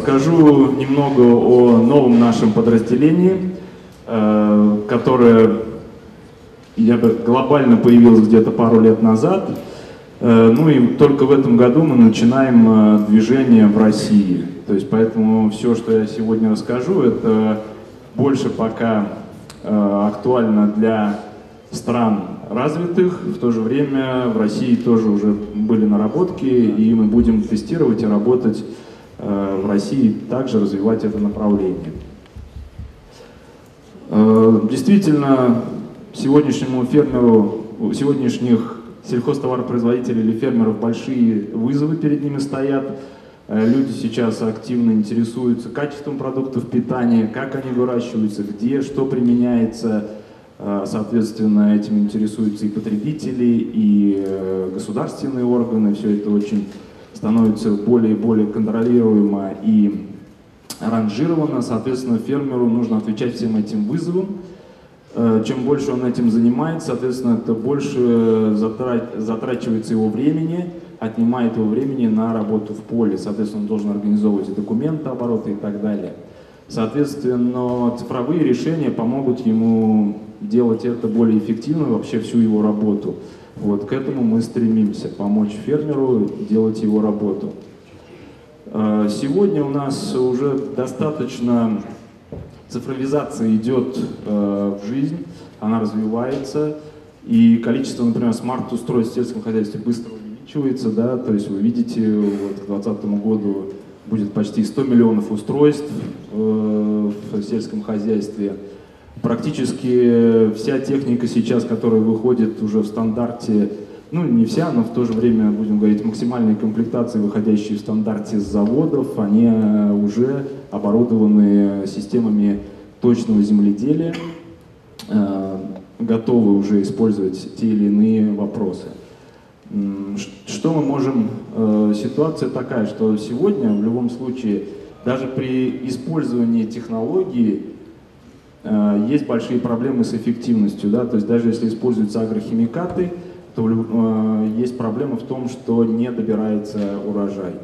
Расскажу немного о новом нашем подразделении, э, которое я бы глобально появилось где-то пару лет назад. Э, ну и только в этом году мы начинаем движение в России. То есть поэтому все, что я сегодня расскажу, это больше пока актуально для стран развитых, в то же время в России тоже уже были наработки, и мы будем тестировать и работать э, в России, также развивать это направление. Э, действительно, сегодняшнему фермеру, сегодняшних сельхозтоваропроизводителей или фермеров большие вызовы перед ними стоят. Э, люди сейчас активно интересуются качеством продуктов питания, как они выращиваются, где, что применяется, соответственно, этим интересуются и потребители, и э, государственные органы. Все это очень становится более и более контролируемо и ранжировано. Соответственно, фермеру нужно отвечать всем этим вызовам. Э, чем больше он этим занимается, соответственно, это больше затрачивается его времени, отнимает его времени на работу в поле. Соответственно, он должен организовывать документы, обороты и так далее. Соответственно, цифровые решения помогут ему делать это более эффективно, вообще всю его работу. Вот к этому мы стремимся, помочь фермеру делать его работу. А, сегодня у нас уже достаточно цифровизация идет э, в жизнь, она развивается, и количество, например, смарт-устройств в сельском хозяйстве быстро увеличивается, да, то есть вы видите, вот к 2020 году будет почти 100 миллионов устройств э, в сельском хозяйстве, Практически вся техника сейчас, которая выходит уже в стандарте, ну не вся, но в то же время, будем говорить, максимальные комплектации, выходящие в стандарте с заводов, они уже оборудованы системами точного земледелия, э, готовы уже использовать те или иные вопросы. Что мы можем... Э, ситуация такая, что сегодня в любом случае даже при использовании технологии Э, есть большие проблемы с эффективностью, да, то есть даже если используются агрохимикаты, то э, есть проблема в том, что не добирается урожай.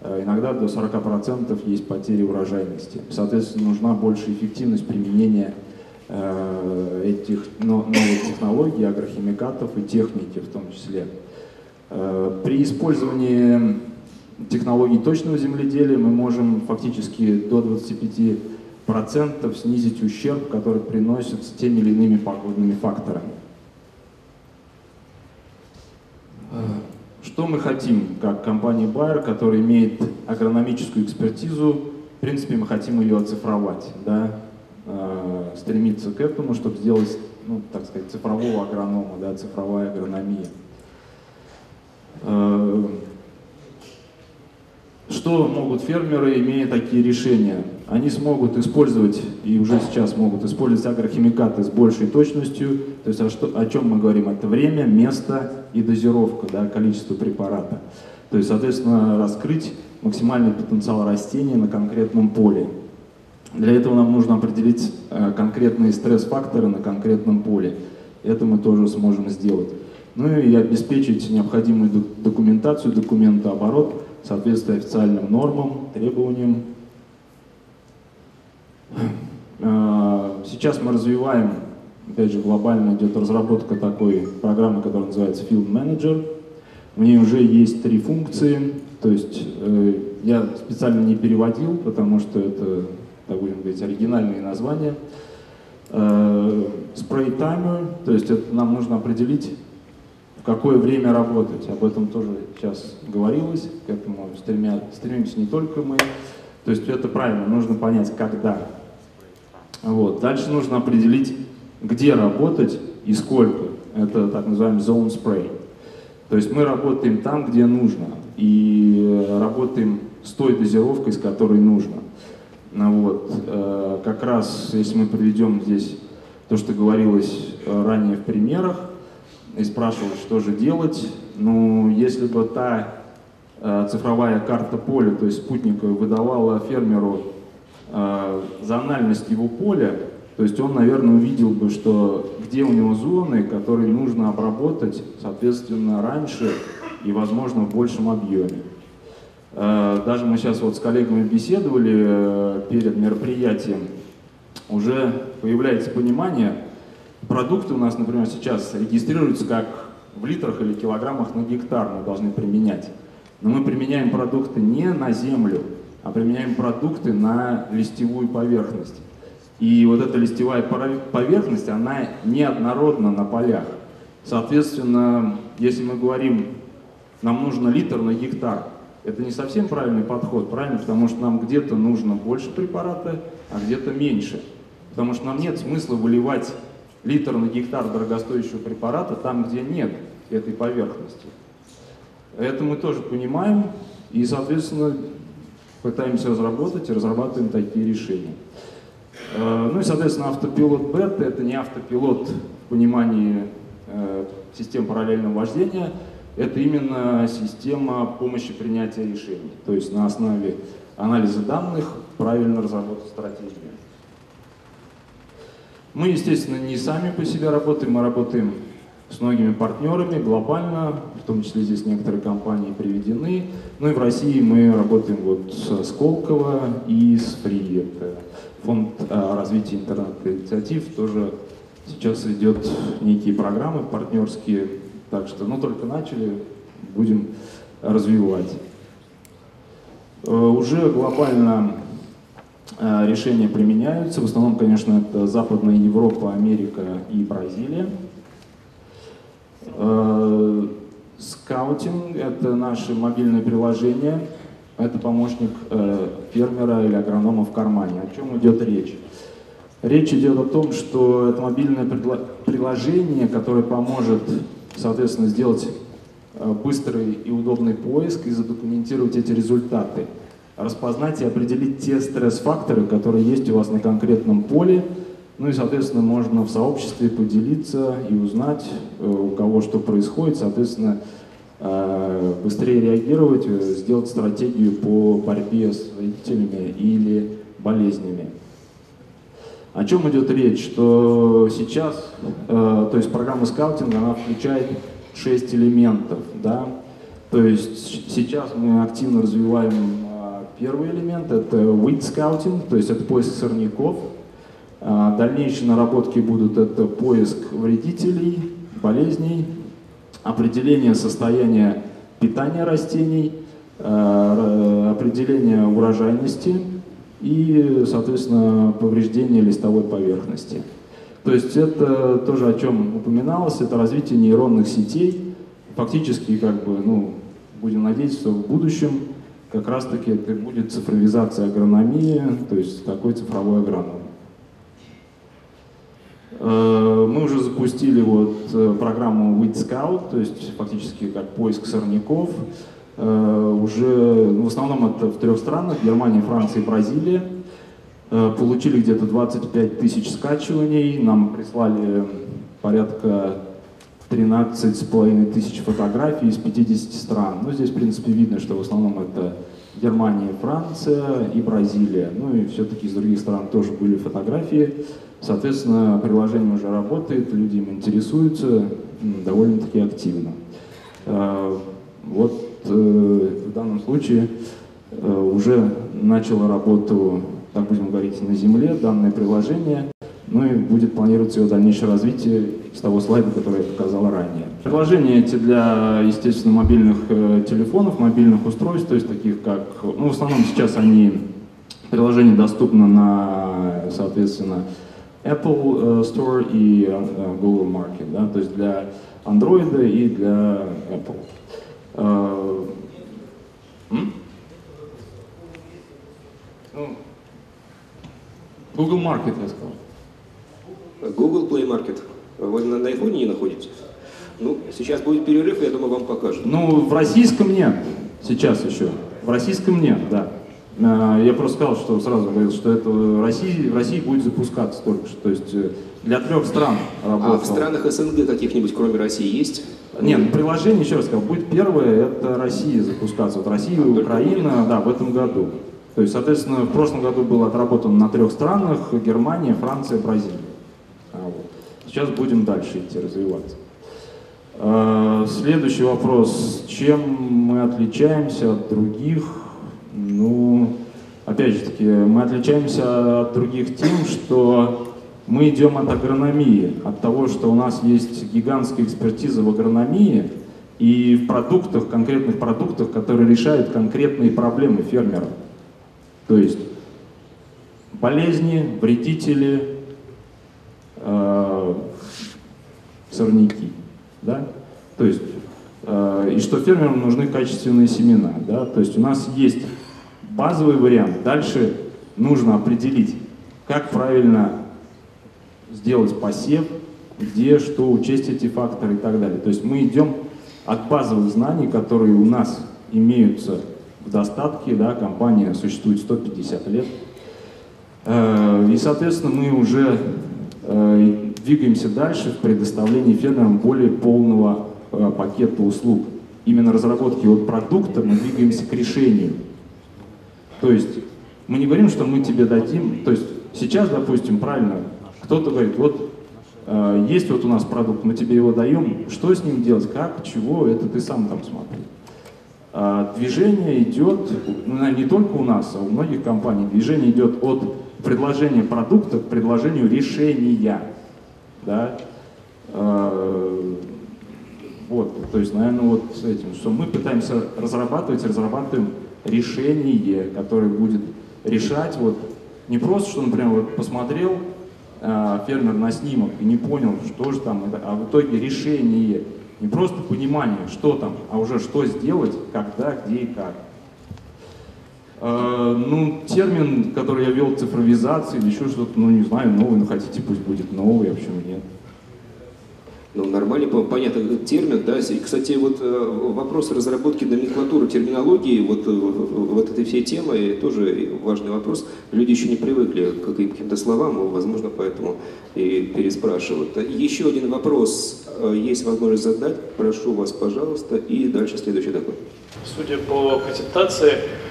Э, иногда до 40% есть потери урожайности. Соответственно, нужна большая эффективность применения этих новых технологий, агрохимикатов и техники в том числе. При использовании технологий точного земледелия мы можем фактически до 25 процентов снизить ущерб, который приносится теми или иными погодными факторами. Э, что мы хотим, как компания Bayer, которая имеет агрономическую экспертизу, в принципе, мы хотим ее оцифровать, да, э, стремиться к этому, чтобы сделать, ну, так сказать, цифрового агронома, да, цифровая агрономия. Что могут фермеры, имея такие решения? Они смогут использовать, и уже сейчас могут использовать агрохимикаты с большей точностью. То есть о, что, о чем мы говорим? Это время, место и дозировка, да, количество препарата. То есть, соответственно, раскрыть максимальный потенциал растения на конкретном поле. Для этого нам нужно определить э, конкретные стресс-факторы на конкретном поле. Это мы тоже сможем сделать. Ну и обеспечить необходимую документацию, документооборот, соответствуя официальным нормам, требованиям. А, сейчас мы развиваем, опять же, глобально идет разработка такой программы, которая называется Field Manager. В ней уже есть три функции, то есть э, я специально не переводил, потому что это, так будем говорить, оригинальные названия. Э, spray Timer, то есть это нам нужно определить в какое время работать. Об этом тоже сейчас говорилось, к этому стремя, стремимся не только мы. То есть это правильно, нужно понять, когда. Вот. Дальше нужно определить, где работать и сколько. Это так называемый zone spray. То есть мы работаем там, где нужно, и работаем с той дозировкой, с которой нужно. Ну, вот. Э, как раз, если мы приведем здесь то, что говорилось ранее в примерах, и спрашивал, что же делать. Ну, если бы та э, цифровая карта поля, то есть спутниковая, выдавала фермеру э, зональность его поля, то есть он, наверное, увидел бы, что где у него зоны, которые нужно обработать, соответственно, раньше и, возможно, в большем объеме. Даже мы сейчас вот с коллегами беседовали перед мероприятием, уже появляется понимание, продукты у нас, например, сейчас регистрируются как в литрах или килограммах на гектар мы должны применять. Но мы применяем продукты не на землю, а применяем продукты на листевую поверхность. И вот эта листевая поверхность, она неоднородна на полях. Соответственно, если мы говорим, нам нужно литр на гектар, это не совсем правильный подход, правильно? Потому что нам где-то нужно больше препарата, а где-то меньше. Потому что нам нет смысла выливать литр на гектар дорогостоящего препарата там, где нет этой поверхности. Это мы тоже понимаем и, соответственно, пытаемся разработать и разрабатываем такие решения. Э, ну и, соответственно, автопилот бета — это не автопилот в понимании э, систем параллельного вождения, это именно система помощи принятия решений, то есть на основе анализа данных правильно разработать стратегию. Мы, естественно, не сами по себе работаем, мы работаем с многими партнерами глобально, в том числе здесь некоторые компании приведены. Ну и в России мы работаем вот с Сколково и с ФРИ, фонд а, развития интернет-инициатив, тоже сейчас идет некие программы партнерские, так что, ну только начали, будем развивать. Э, уже глобально Э, решения применяются. В основном, конечно, это Западная Европа, Америка и Бразилия. Э, скаутинг — это наши мобильные приложения. Это помощник э, фермера или агронома в кармане. О чем идет речь? Речь идет о том, что это мобильное приложение, которое поможет, соответственно, сделать быстрый и удобный поиск и задокументировать эти результаты распознать и определить те стресс-факторы, которые есть у вас на конкретном поле. Ну и, соответственно, можно в сообществе поделиться и узнать, э, у кого что происходит, соответственно, э, быстрее реагировать, э, сделать стратегию по борьбе с вредителями или болезнями. О чем идет речь? Что сейчас, то есть программа скаутинга, она включает шесть элементов, да, то есть сейчас мы активно развиваем Первый элемент — это weed scouting, то есть это поиск сорняков. А, дальнейшие наработки будут это поиск вредителей, болезней, определение состояния питания растений, а, определение урожайности и, соответственно, повреждение листовой поверхности. То есть это тоже о чем упоминалось, это развитие нейронных сетей. Фактически, как бы, ну, будем надеяться, что в будущем как раз-таки это будет цифровизация агрономии, то есть такой цифровой агроном. Э, мы уже запустили вот э, программу Weed Scout, то есть фактически как поиск сорняков. Э, уже ну, в основном это в трех странах, Германия, Франция и Бразилия. Получили где-то 25 тысяч скачиваний, нам прислали порядка 13 с половиной тысяч фотографий из 50 стран. Ну, здесь, в принципе, видно, что в основном это Германия, Франция и Бразилия. Ну и все-таки из других стран тоже были фотографии. Соответственно, приложение уже работает, люди им интересуются довольно-таки активно. А, вот э, в данном случае э, уже начало работу, так будем говорить, на Земле данное приложение. Ну и будет планироваться его дальнейшее развитие с того слайда, который я показал ранее. Приложения эти для, естественно, мобильных э, телефонов, мобильных устройств, то есть таких как, ну, в основном сейчас они, приложение доступно на, соответственно, Apple э, Store и э, Google Market, да, то есть для Android и для Apple. Uh, Google Market, я сказал. Google Play Market. Вы на, на iPhone не находитесь? Ну, сейчас будет перерыв, я думаю, вам покажут. Ну, в российском нет. Сейчас еще. В российском нет, да. А, я просто сказал, что сразу говорил, что это в России, в России будет запускаться только что. То есть э, для трех стран работало. А в странах СНГ каких-нибудь, кроме России, есть? Нет, ну, приложение, еще раз сказал, будет первое, это Россия запускаться. Вот Россия и Украина, да, в этом году. То есть, соответственно, в прошлом году было отработано на трех странах, Германия, Франция, Бразилия. Сейчас будем дальше идти, развиваться. А, следующий вопрос. Чем мы отличаемся от других Ну, опять же таки, мы отличаемся от других тем, что мы идем от агрономии, от того, что у нас есть гигантская экспертиза в агрономии и в продуктах, конкретных продуктах, которые решают конкретные проблемы фермеров. То есть болезни, вредители, э, сорняки. Да? То есть, э, и что фермерам нужны качественные семена. Да? То есть у нас есть базовый вариант. Дальше нужно определить, как правильно сделать посев, где что, учесть эти факторы и так далее. То есть мы идем от базовых знаний, которые у нас имеются в достатке, да, компания существует 150 лет, э, и, соответственно, мы уже э, двигаемся дальше в предоставлении фермерам более полного э, пакета услуг. Именно разработки от продукта мы двигаемся к решению. То есть мы не говорим, что мы тебе дадим, то есть сейчас, допустим, правильно, кто-то говорит, вот э, есть вот у нас продукт, мы тебе его даем, что с ним делать, как, чего, это ты сам там смотри. А движение идет, ну, не только у нас, а у многих компаний, движение идет от предложения продукта к предложению решения да, э, вот, то есть, наверное, вот с этим, что мы пытаемся разрабатывать, разрабатываем решение, которое будет решать вот не просто, что, например, вот посмотрел э, фермер на снимок и не понял, что же там, а в итоге решение, не просто понимание, что там, а уже что сделать, когда, где и как. Э, ну, термин, который я вел, цифровизация или еще что-то, ну, не знаю, новый, ну, хотите, пусть будет новый, а почему нет? Ну, нормальный, понятный термин, да. И, кстати, вот э, вопрос разработки номенклатуры, терминологии, вот, э, вот этой всей темы, тоже важный вопрос. Люди еще не привыкли к каким-то словам, возможно, поэтому и переспрашивают. Еще один вопрос есть возможность задать. Прошу вас, пожалуйста. И дальше следующий доклад. Судя по презентации, Э,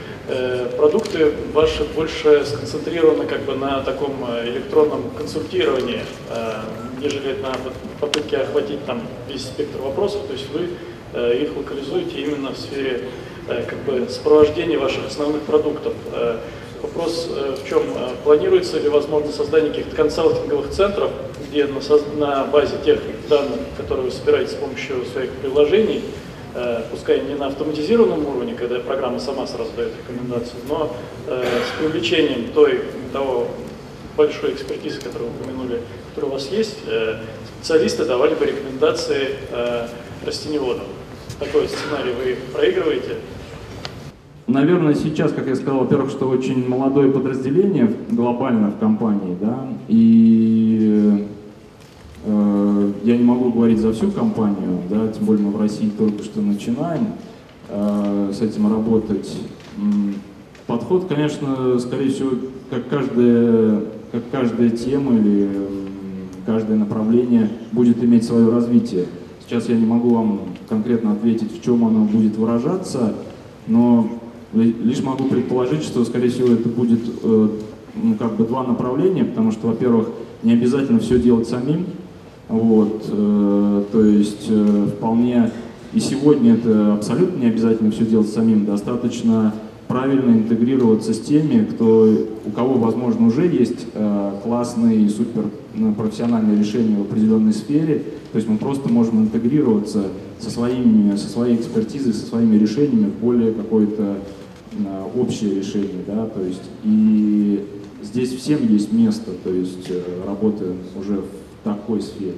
продукты ваши больше сконцентрированы как бы на таком э, электронном консультировании, э, нежели на попытке охватить там весь спектр вопросов, то есть вы их локализуете именно в сфере как бы сопровождения ваших основных продуктов. Вопрос в чем? Планируется ли возможно создание каких-то консалтинговых центров, где на, на базе тех данных, которые вы собираете с помощью своих приложений, Э, пускай не на автоматизированном уровне, когда программа сама сразу дает рекомендации, но э, с привлечением той, того большой экспертизы, которую вы упомянули, которая у вас есть, э, специалисты давали бы рекомендации растеневодам. Такой сценарий вы проигрываете? Наверное, сейчас, как я сказал, во-первых, что очень молодое подразделение глобально в компании, да, и Э, я не могу говорить за всю компанию, да, тем более мы в России только что начинаем э, с этим работать. Подход, конечно, скорее всего, как каждая, как каждая тема или каждое направление будет иметь свое развитие. Сейчас я не могу вам конкретно ответить, в чем оно будет выражаться, но лишь могу предположить, что, скорее всего, это будет э, ну, как бы два направления, потому что, во-первых, не обязательно все делать самим, вот, э, то есть э, вполне и сегодня это абсолютно не обязательно все делать самим, достаточно правильно интегрироваться с теми, кто, у кого, возможно, уже есть э, классные и супер профессиональные решения в определенной сфере. То есть мы просто можем интегрироваться со, своими, со своей экспертизой, со своими решениями в более какое-то общее решение. Да? То есть, и здесь всем есть место, то есть работы уже в такой сфере.